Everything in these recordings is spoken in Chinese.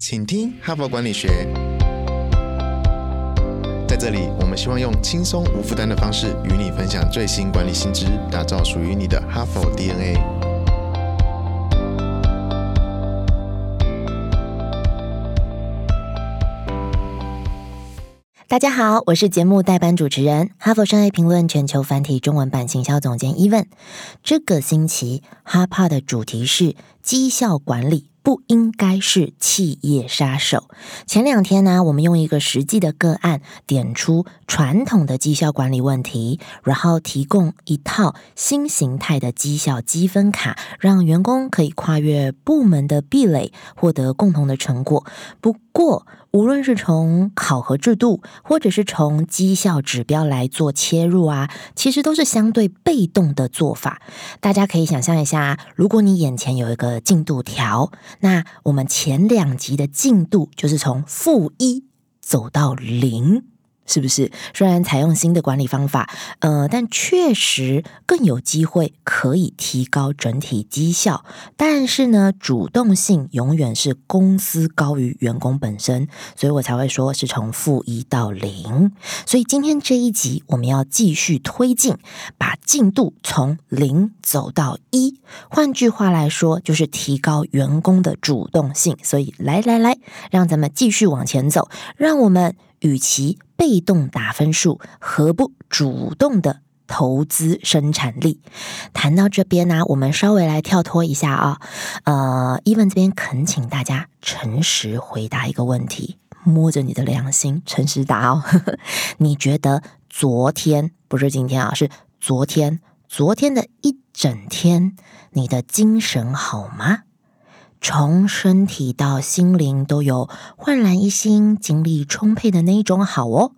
请听哈佛管理学。在这里，我们希望用轻松无负担的方式与你分享最新管理新知，打造属于你的哈佛 DNA。大家好，我是节目代班主持人，哈佛商业评论全球繁体中文版行销总监 Even。这个星期哈帕的主题是绩效管理。不应该是企业杀手。前两天呢，我们用一个实际的个案点出传统的绩效管理问题，然后提供一套新形态的绩效积分卡，让员工可以跨越部门的壁垒，获得共同的成果。不过，无论是从考核制度，或者是从绩效指标来做切入啊，其实都是相对被动的做法。大家可以想象一下，如果你眼前有一个进度条，那我们前两集的进度就是从负一走到零。是不是？虽然采用新的管理方法，呃，但确实更有机会可以提高整体绩效。但是呢，主动性永远是公司高于员工本身，所以我才会说是从负一到零。所以今天这一集我们要继续推进，把进度从零走到一。换句话来说，就是提高员工的主动性。所以来来来，让咱们继续往前走，让我们。与其被动打分数，何不主动的投资生产力？谈到这边呢，我们稍微来跳脱一下啊。呃，伊文这边恳请大家诚实回答一个问题，摸着你的良心，诚实答哦。你觉得昨天不是今天啊，是昨天，昨天的一整天，你的精神好吗？从身体到心灵都有焕然一新、精力充沛的那一种好哦。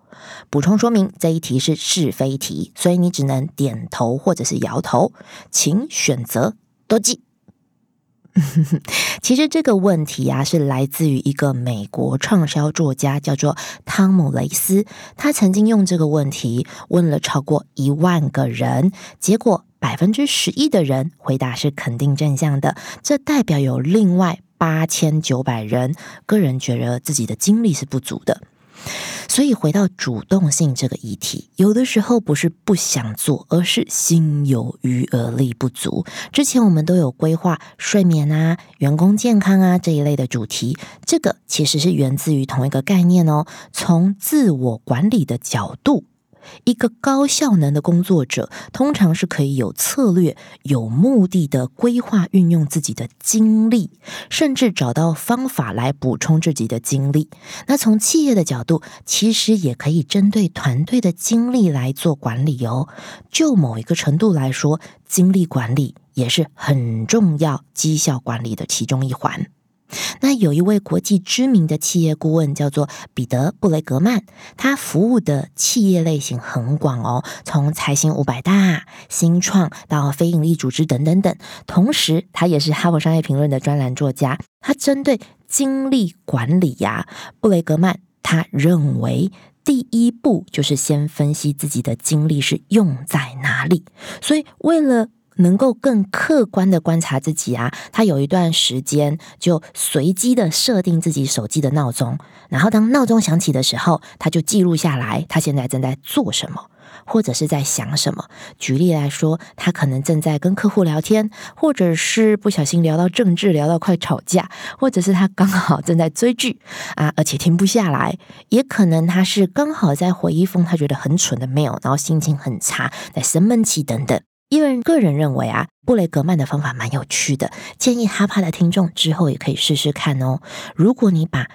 补充说明，这一题是是非题，所以你只能点头或者是摇头，请选择多记。其实这个问题啊，是来自于一个美国畅销作家，叫做汤姆雷斯。他曾经用这个问题问了超过一万个人，结果。百分之十一的人回答是肯定正向的，这代表有另外八千九百人个人觉得自己的精力是不足的。所以回到主动性这个议题，有的时候不是不想做，而是心有余而力不足。之前我们都有规划睡眠啊、员工健康啊这一类的主题，这个其实是源自于同一个概念哦，从自我管理的角度。一个高效能的工作者，通常是可以有策略、有目的的规划运用自己的精力，甚至找到方法来补充自己的精力。那从企业的角度，其实也可以针对团队的精力来做管理哦。就某一个程度来说，精力管理也是很重要绩效管理的其中一环。那有一位国际知名的企业顾问叫做彼得·布雷格曼，他服务的企业类型很广哦，从财新五百大、新创到非营利组织等等等。同时，他也是《哈佛商业评论》的专栏作家。他针对精力管理呀，布雷格曼他认为第一步就是先分析自己的精力是用在哪里。所以，为了能够更客观的观察自己啊，他有一段时间就随机的设定自己手机的闹钟，然后当闹钟响起的时候，他就记录下来他现在正在做什么，或者是在想什么。举例来说，他可能正在跟客户聊天，或者是不小心聊到政治，聊到快吵架，或者是他刚好正在追剧啊，而且停不下来，也可能他是刚好在回一封他觉得很蠢的 mail，然后心情很差，在生闷气等等。因为个人认为啊，布雷格曼的方法蛮有趣的，建议哈帕的听众之后也可以试试看哦。如果你把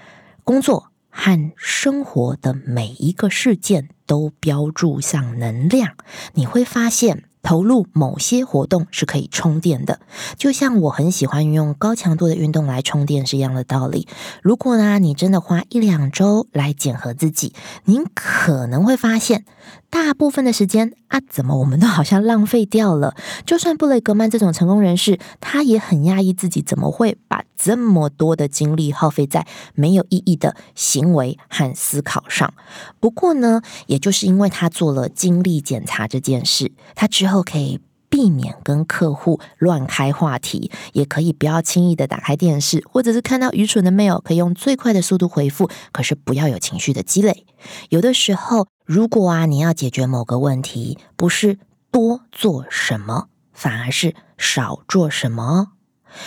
工作和生活的每一个事件都标注上能量，你会发现。投入某些活动是可以充电的，就像我很喜欢用高强度的运动来充电是一样的道理。如果呢，你真的花一两周来检核自己，您可能会发现，大部分的时间啊，怎么我们都好像浪费掉了。就算布雷格曼这种成功人士，他也很压抑自己，怎么会把这么多的精力耗费在没有意义的行为和思考上？不过呢，也就是因为他做了精力检查这件事，他之后。都可以避免跟客户乱开话题，也可以不要轻易的打开电视，或者是看到愚蠢的 mail，可以用最快的速度回复。可是不要有情绪的积累。有的时候，如果啊你要解决某个问题，不是多做什么，反而是少做什么。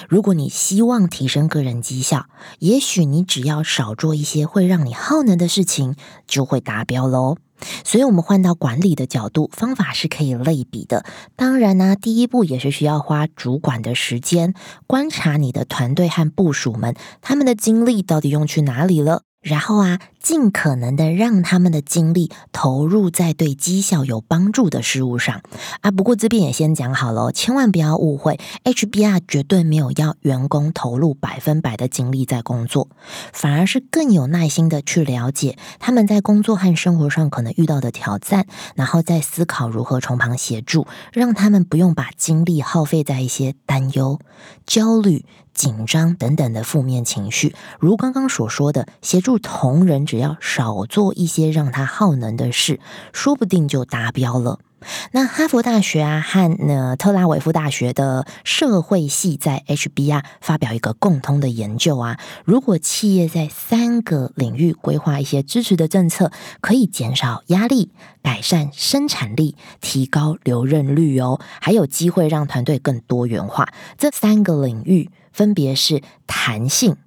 如果你希望提升个人绩效，也许你只要少做一些会让你耗能的事情，就会达标喽。所以，我们换到管理的角度，方法是可以类比的。当然呢，第一步也是需要花主管的时间，观察你的团队和部署们，他们的精力到底用去哪里了。然后啊，尽可能的让他们的精力投入在对绩效有帮助的事物上啊。不过这边也先讲好了，千万不要误会，HBR 绝对没有要员工投入百分百的精力在工作，反而是更有耐心的去了解他们在工作和生活上可能遇到的挑战，然后再思考如何从旁协助，让他们不用把精力耗费在一些担忧、焦虑。紧张等等的负面情绪，如刚刚所说的，协助同仁只要少做一些让他耗能的事，说不定就达标了。那哈佛大学啊和呢特拉维夫大学的社会系在 HBR 发表一个共通的研究啊，如果企业在三个领域规划一些支持的政策，可以减少压力、改善生产力、提高留任率哦，还有机会让团队更多元化。这三个领域分别是弹性、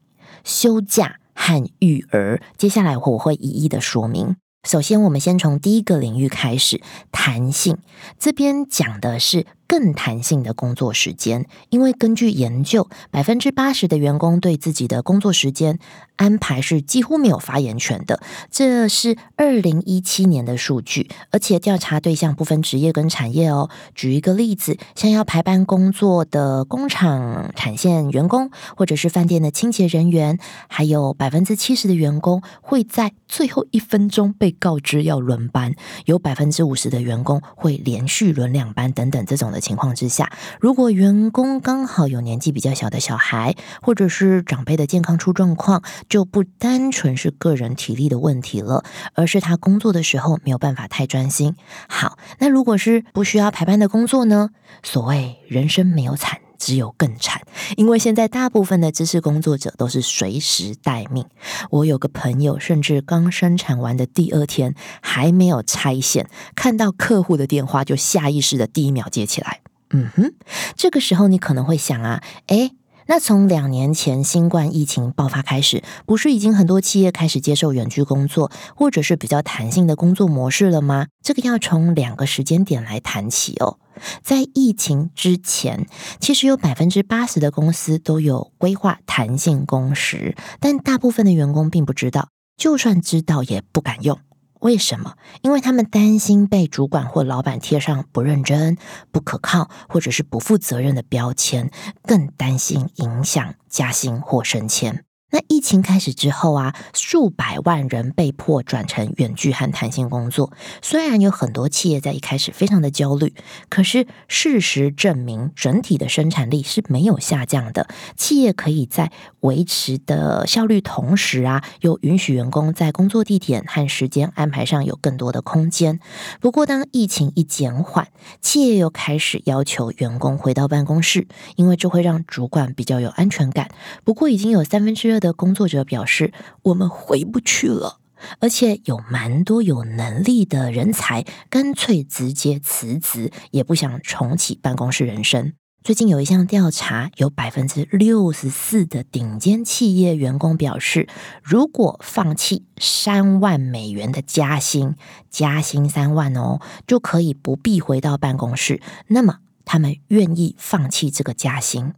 休假和育儿。接下来我会一一的说明。首先，我们先从第一个领域开始，弹性。这边讲的是。更弹性的工作时间，因为根据研究，百分之八十的员工对自己的工作时间安排是几乎没有发言权的。这是二零一七年的数据，而且调查对象不分职业跟产业哦。举一个例子，像要排班工作的工厂产线员工，或者是饭店的清洁人员，还有百分之七十的员工会在最后一分钟被告知要轮班，有百分之五十的员工会连续轮两班等等这种的。情况之下，如果员工刚好有年纪比较小的小孩，或者是长辈的健康出状况，就不单纯是个人体力的问题了，而是他工作的时候没有办法太专心。好，那如果是不需要排班的工作呢？所谓人生没有惨，只有更惨，因为现在大部分的知识工作者都是随时待命。我有个朋友，甚至刚生产完的第二天还没有拆线，看到客户的电话就下意识的第一秒接起来。嗯哼，这个时候你可能会想啊，诶，那从两年前新冠疫情爆发开始，不是已经很多企业开始接受远距工作，或者是比较弹性的工作模式了吗？这个要从两个时间点来谈起哦。在疫情之前，其实有百分之八十的公司都有规划弹性工时，但大部分的员工并不知道，就算知道也不敢用。为什么？因为他们担心被主管或老板贴上不认真、不可靠或者是不负责任的标签，更担心影响加薪或升迁。那疫情开始之后啊，数百万人被迫转成远距和弹性工作。虽然有很多企业在一开始非常的焦虑，可是事实证明，整体的生产力是没有下降的。企业可以在维持的效率同时啊，又允许员工在工作地点和时间安排上有更多的空间。不过，当疫情一减缓，企业又开始要求员工回到办公室，因为这会让主管比较有安全感。不过，已经有三分之二。的工作者表示，我们回不去了，而且有蛮多有能力的人才干脆直接辞职，也不想重启办公室人生。最近有一项调查，有百分之六十四的顶尖企业员工表示，如果放弃三万美元的加薪，加薪三万哦，就可以不必回到办公室，那么他们愿意放弃这个加薪。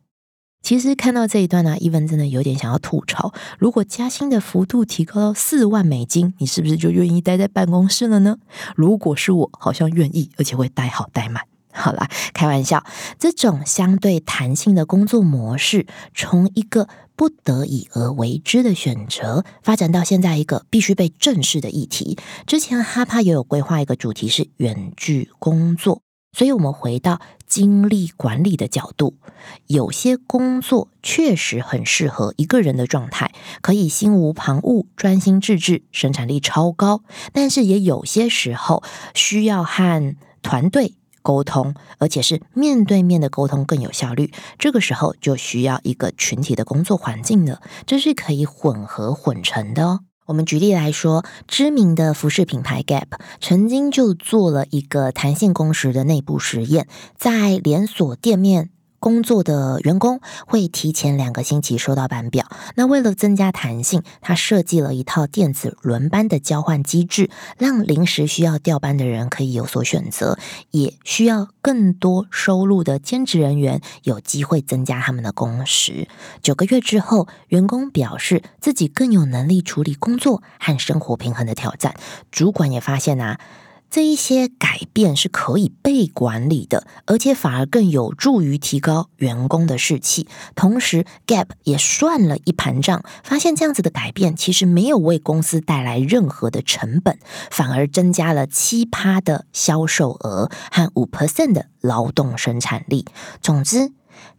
其实看到这一段呢，伊文真的有点想要吐槽：如果加薪的幅度提高到四万美金，你是不是就愿意待在办公室了呢？如果是我，好像愿意，而且会待好待满。好啦，开玩笑，这种相对弹性的工作模式，从一个不得已而为之的选择，发展到现在一个必须被正视的议题。之前哈帕也有规划一个主题是远距工作。所以，我们回到精力管理的角度，有些工作确实很适合一个人的状态，可以心无旁骛、专心致志，生产力超高。但是，也有些时候需要和团队沟通，而且是面对面的沟通更有效率。这个时候就需要一个群体的工作环境了，这是可以混合混成的哦。我们举例来说，知名的服饰品牌 Gap 曾经就做了一个弹性工时的内部实验，在连锁店面。工作的员工会提前两个星期收到班表。那为了增加弹性，他设计了一套电子轮班的交换机制，让临时需要调班的人可以有所选择，也需要更多收入的兼职人员有机会增加他们的工时。九个月之后，员工表示自己更有能力处理工作和生活平衡的挑战。主管也发现啊。这一些改变是可以被管理的，而且反而更有助于提高员工的士气。同时，Gap 也算了一盘账，发现这样子的改变其实没有为公司带来任何的成本，反而增加了七趴的销售额和五 percent 的劳动生产力。总之，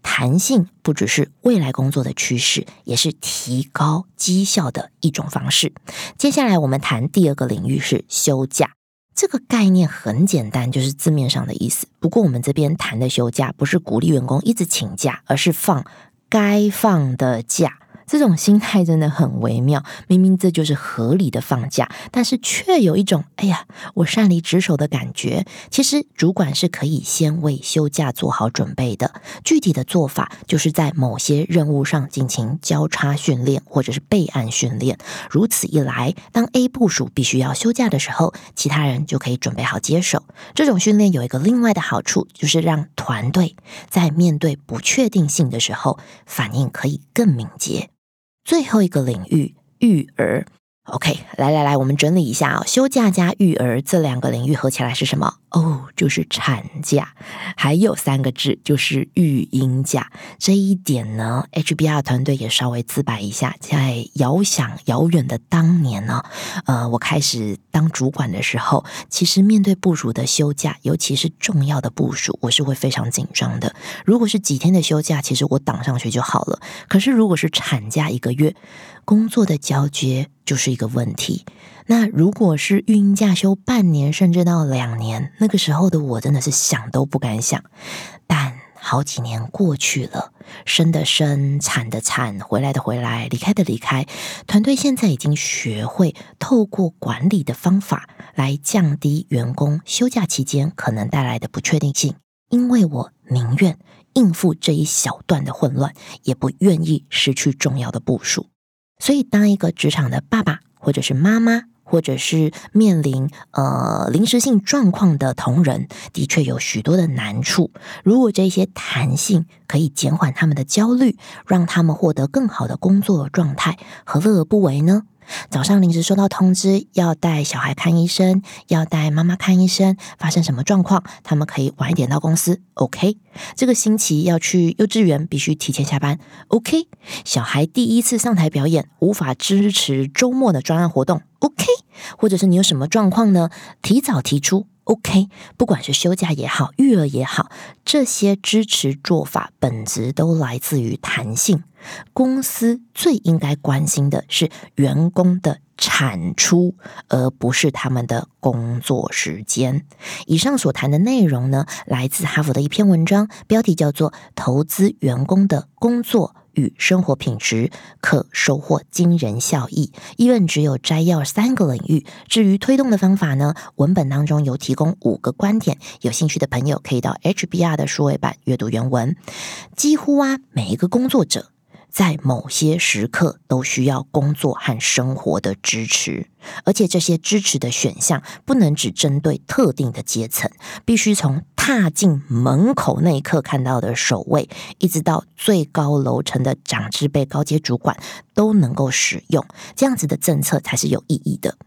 弹性不只是未来工作的趋势，也是提高绩效的一种方式。接下来，我们谈第二个领域是休假。这个概念很简单，就是字面上的意思。不过我们这边谈的休假，不是鼓励员工一直请假，而是放该放的假。这种心态真的很微妙，明明这就是合理的放假，但是却有一种“哎呀，我擅离职守”的感觉。其实主管是可以先为休假做好准备的。具体的做法就是在某些任务上进行交叉训练，或者是备案训练。如此一来，当 A 部署必须要休假的时候，其他人就可以准备好接手。这种训练有一个另外的好处，就是让团队在面对不确定性的时候，反应可以更敏捷。最后一个领域，育儿。OK，来来来，我们整理一下啊，休假加育儿这两个领域合起来是什么？哦，就是产假，还有三个字就是育婴假。这一点呢，HBR 团队也稍微自白一下，在遥想遥远的当年呢，呃，我开始当主管的时候，其实面对部署的休假，尤其是重要的部署，我是会非常紧张的。如果是几天的休假，其实我挡上去就好了。可是如果是产假一个月，工作的交接就是一个问题。那如果是孕假休半年，甚至到两年，那个时候的我真的是想都不敢想。但好几年过去了，生的生，产的产，回来的回来，离开的离开，团队现在已经学会透过管理的方法来降低员工休假期间可能带来的不确定性。因为我宁愿应付这一小段的混乱，也不愿意失去重要的部署。所以，当一个职场的爸爸或者是妈妈，或者是面临呃临时性状况的同仁，的确有许多的难处。如果这些弹性可以减缓他们的焦虑，让他们获得更好的工作状态，何乐而不为呢？早上临时收到通知，要带小孩看医生，要带妈妈看医生，发生什么状况，他们可以晚一点到公司。OK，这个星期要去幼稚园，必须提前下班。OK，小孩第一次上台表演，无法支持周末的专案活动。OK，或者是你有什么状况呢？提早提出。OK，不管是休假也好，育儿也好，这些支持做法本质都来自于弹性。公司最应该关心的是员工的产出，而不是他们的工作时间。以上所谈的内容呢，来自哈佛的一篇文章，标题叫做《投资员工的工作》。与生活品质可收获惊人效益。医院只有摘要三个领域，至于推动的方法呢？文本当中有提供五个观点，有兴趣的朋友可以到 HBR 的数位版阅读原文。几乎啊，每一个工作者。在某些时刻都需要工作和生活的支持，而且这些支持的选项不能只针对特定的阶层，必须从踏进门口那一刻看到的守卫，一直到最高楼层的长支辈高阶主管都能够使用，这样子的政策才是有意义的。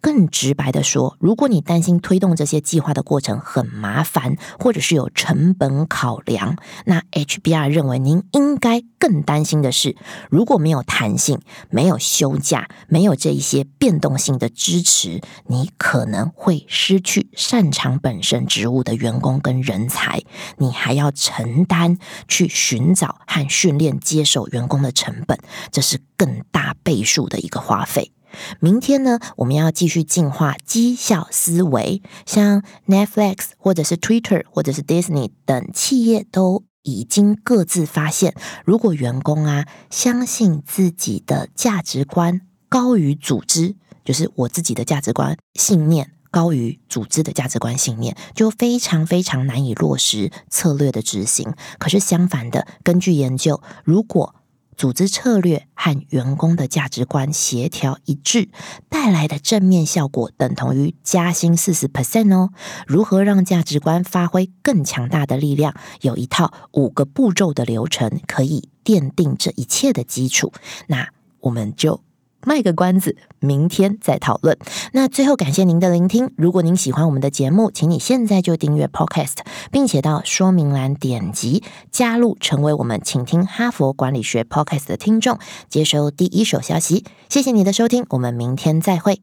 更直白的说，如果你担心推动这些计划的过程很麻烦，或者是有成本考量，那 HBR 认为您应该更担心的是，如果没有弹性、没有休假、没有这一些变动性的支持，你可能会失去擅长本身职务的员工跟人才，你还要承担去寻找和训练接手员工的成本，这是更大倍数的一个花费。明天呢，我们要继续进化绩效思维，像 Netflix 或者是 Twitter 或者是 Disney 等企业都已经各自发现，如果员工啊相信自己的价值观高于组织，就是我自己的价值观信念。高于组织的价值观信念，就非常非常难以落实策略的执行。可是相反的，根据研究，如果组织策略和员工的价值观协调一致，带来的正面效果等同于加薪四十 percent 哦。如何让价值观发挥更强大的力量？有一套五个步骤的流程，可以奠定这一切的基础。那我们就。卖个关子，明天再讨论。那最后感谢您的聆听。如果您喜欢我们的节目，请你现在就订阅 Podcast，并且到说明栏点击加入，成为我们请听哈佛管理学 Podcast 的听众，接收第一手消息。谢谢你的收听，我们明天再会。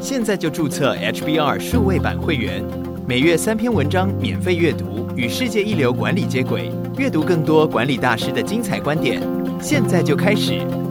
现在就注册 HBR 数位版会员，每月三篇文章免费阅读，与世界一流管理接轨，阅读更多管理大师的精彩观点。现在就开始。